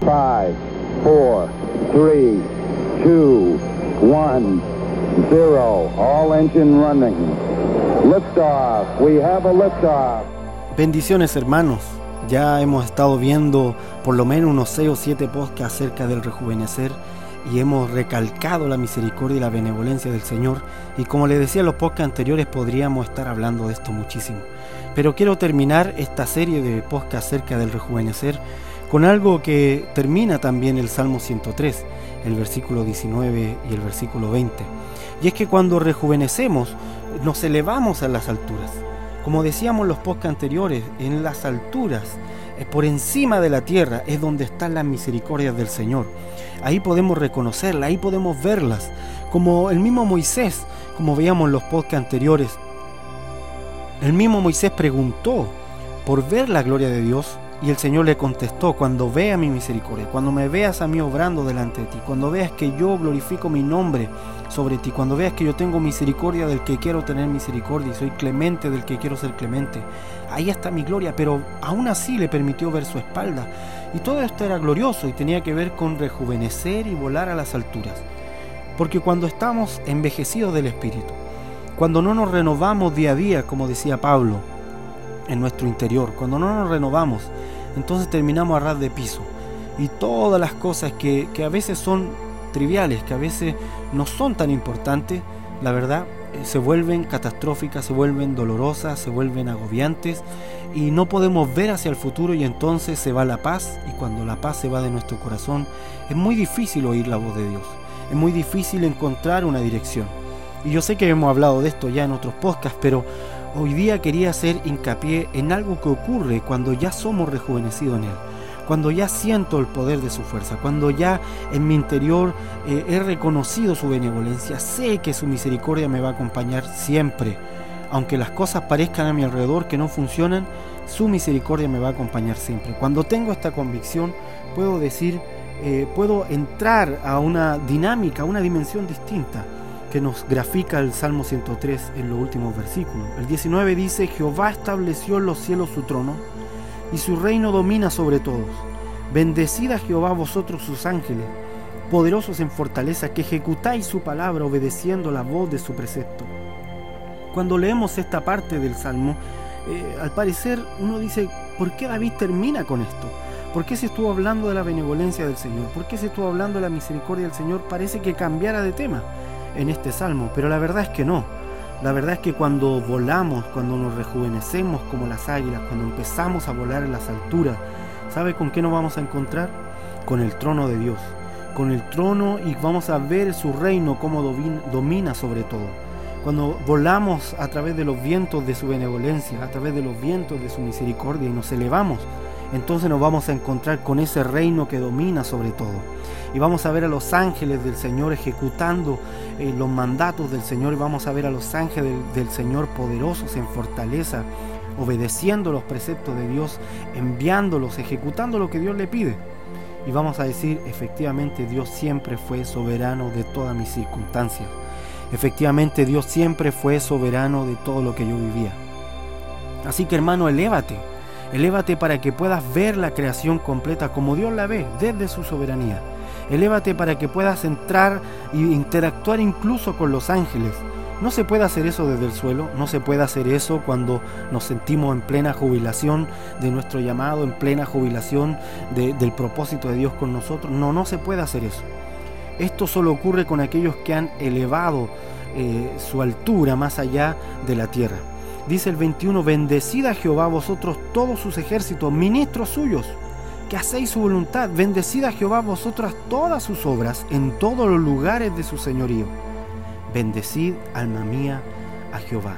Five, four, three, two, one, zero. All engine running. Liftoff. We have a liftoff. Bendiciones hermanos. Ya hemos estado viendo por lo menos unos 6 o 7 podcasts acerca del rejuvenecer y hemos recalcado la misericordia y la benevolencia del Señor. Y como les decía en los podcasts anteriores, podríamos estar hablando de esto muchísimo. Pero quiero terminar esta serie de podcasts acerca del rejuvenecer con algo que termina también el Salmo 103, el versículo 19 y el versículo 20. Y es que cuando rejuvenecemos, nos elevamos a las alturas. Como decíamos en los podcasts anteriores, en las alturas, eh, por encima de la tierra, es donde están las misericordias del Señor. Ahí podemos reconocerlas, ahí podemos verlas. Como el mismo Moisés, como veíamos en los podcasts anteriores, el mismo Moisés preguntó por ver la gloria de Dios y el Señor le contestó, cuando vea mi misericordia, cuando me veas a mí obrando delante de ti, cuando veas que yo glorifico mi nombre sobre ti, cuando veas que yo tengo misericordia del que quiero tener misericordia y soy clemente del que quiero ser clemente, ahí está mi gloria, pero aún así le permitió ver su espalda. Y todo esto era glorioso y tenía que ver con rejuvenecer y volar a las alturas. Porque cuando estamos envejecidos del Espíritu, cuando no nos renovamos día a día, como decía Pablo, en nuestro interior, cuando no nos renovamos, entonces terminamos a ras de piso. Y todas las cosas que, que a veces son triviales, que a veces no son tan importantes, la verdad, eh, se vuelven catastróficas, se vuelven dolorosas, se vuelven agobiantes y no podemos ver hacia el futuro y entonces se va la paz y cuando la paz se va de nuestro corazón es muy difícil oír la voz de Dios, es muy difícil encontrar una dirección. Y yo sé que hemos hablado de esto ya en otros podcasts, pero hoy día quería hacer hincapié en algo que ocurre cuando ya somos rejuvenecidos en Él cuando ya siento el poder de su fuerza, cuando ya en mi interior eh, he reconocido su benevolencia, sé que su misericordia me va a acompañar siempre. Aunque las cosas parezcan a mi alrededor que no funcionan, su misericordia me va a acompañar siempre. Cuando tengo esta convicción, puedo decir, eh, puedo entrar a una dinámica, a una dimensión distinta que nos grafica el Salmo 103 en los últimos versículos. El 19 dice, Jehová estableció en los cielos su trono y su reino domina sobre todos. Bendecida Jehová vosotros sus ángeles, poderosos en fortaleza, que ejecutáis su palabra obedeciendo la voz de su precepto. Cuando leemos esta parte del Salmo, eh, al parecer uno dice, ¿por qué David termina con esto? ¿Por qué se estuvo hablando de la benevolencia del Señor? ¿Por qué se estuvo hablando de la misericordia del Señor? Parece que cambiara de tema en este salmo, pero la verdad es que no. La verdad es que cuando volamos, cuando nos rejuvenecemos como las águilas, cuando empezamos a volar en las alturas, ¿sabe con qué nos vamos a encontrar? Con el trono de Dios, con el trono y vamos a ver su reino como domina sobre todo. Cuando volamos a través de los vientos de su benevolencia, a través de los vientos de su misericordia y nos elevamos, entonces nos vamos a encontrar con ese reino que domina sobre todo y vamos a ver a los ángeles del Señor ejecutando eh, los mandatos del Señor y vamos a ver a los ángeles del, Señor poderosos en fortaleza, obedeciendo los preceptos de Dios, enviándolos, ejecutando lo que Dios le pide. Y vamos a decir, efectivamente Dios siempre fue soberano de todas mis circunstancias. Efectivamente Dios siempre fue soberano de todo lo que yo vivía. Así que hermano, elévate. Elévate para que puedas ver la creación completa como Dios la ve desde su soberanía. Elévate para que puedas entrar e interactuar incluso con los ángeles. No se puede hacer eso desde el suelo, no se puede hacer eso cuando nos sentimos en plena jubilación de nuestro llamado, en plena jubilación del propósito de Dios con nosotros. No, no se puede hacer eso. Esto solo ocurre con aquellos que han elevado eh, su altura más allá de la tierra. Dice el 21, bendecida Jehová vosotros todos sus ejércitos, ministros suyos que hacéis su voluntad. Bendecida Jehová vosotras todas sus obras en todos los lugares de su señorío. Bendecid, alma mía, a Jehová.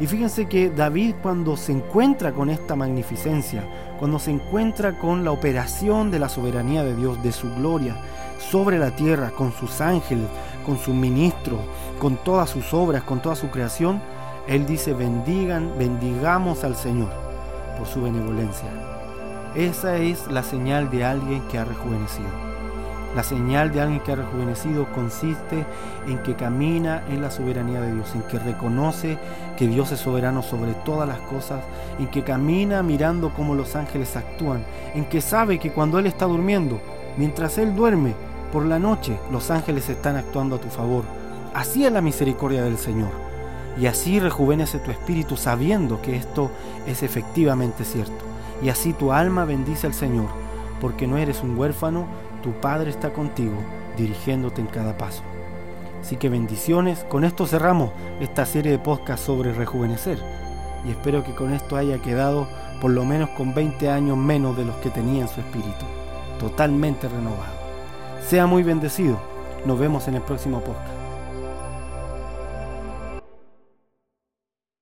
Y fíjense que David cuando se encuentra con esta magnificencia, cuando se encuentra con la operación de la soberanía de Dios, de su gloria sobre la tierra, con sus ángeles, con sus ministros, con todas sus obras, con toda su creación, él dice, bendigan, bendigamos al Señor por su benevolencia. Esa es la señal de alguien que ha rejuvenecido. La señal de alguien que ha rejuvenecido consiste en que camina en la soberanía de Dios, en que reconoce que Dios es soberano sobre todas las cosas, en que camina mirando cómo los ángeles actúan, en que sabe que cuando Él está durmiendo, Mientras Él duerme, por la noche los ángeles están actuando a tu favor. Así es la misericordia del Señor. Y así rejuvenece tu espíritu sabiendo que esto es efectivamente cierto. Y así tu alma bendice al Señor, porque no eres un huérfano, tu Padre está contigo, dirigiéndote en cada paso. Así que bendiciones. Con esto cerramos esta serie de podcast sobre rejuvenecer. Y espero que con esto haya quedado por lo menos con 20 años menos de los que tenía en su espíritu. Totalmente renovado. Sea muy bendecido. Nos vemos en el próximo podcast.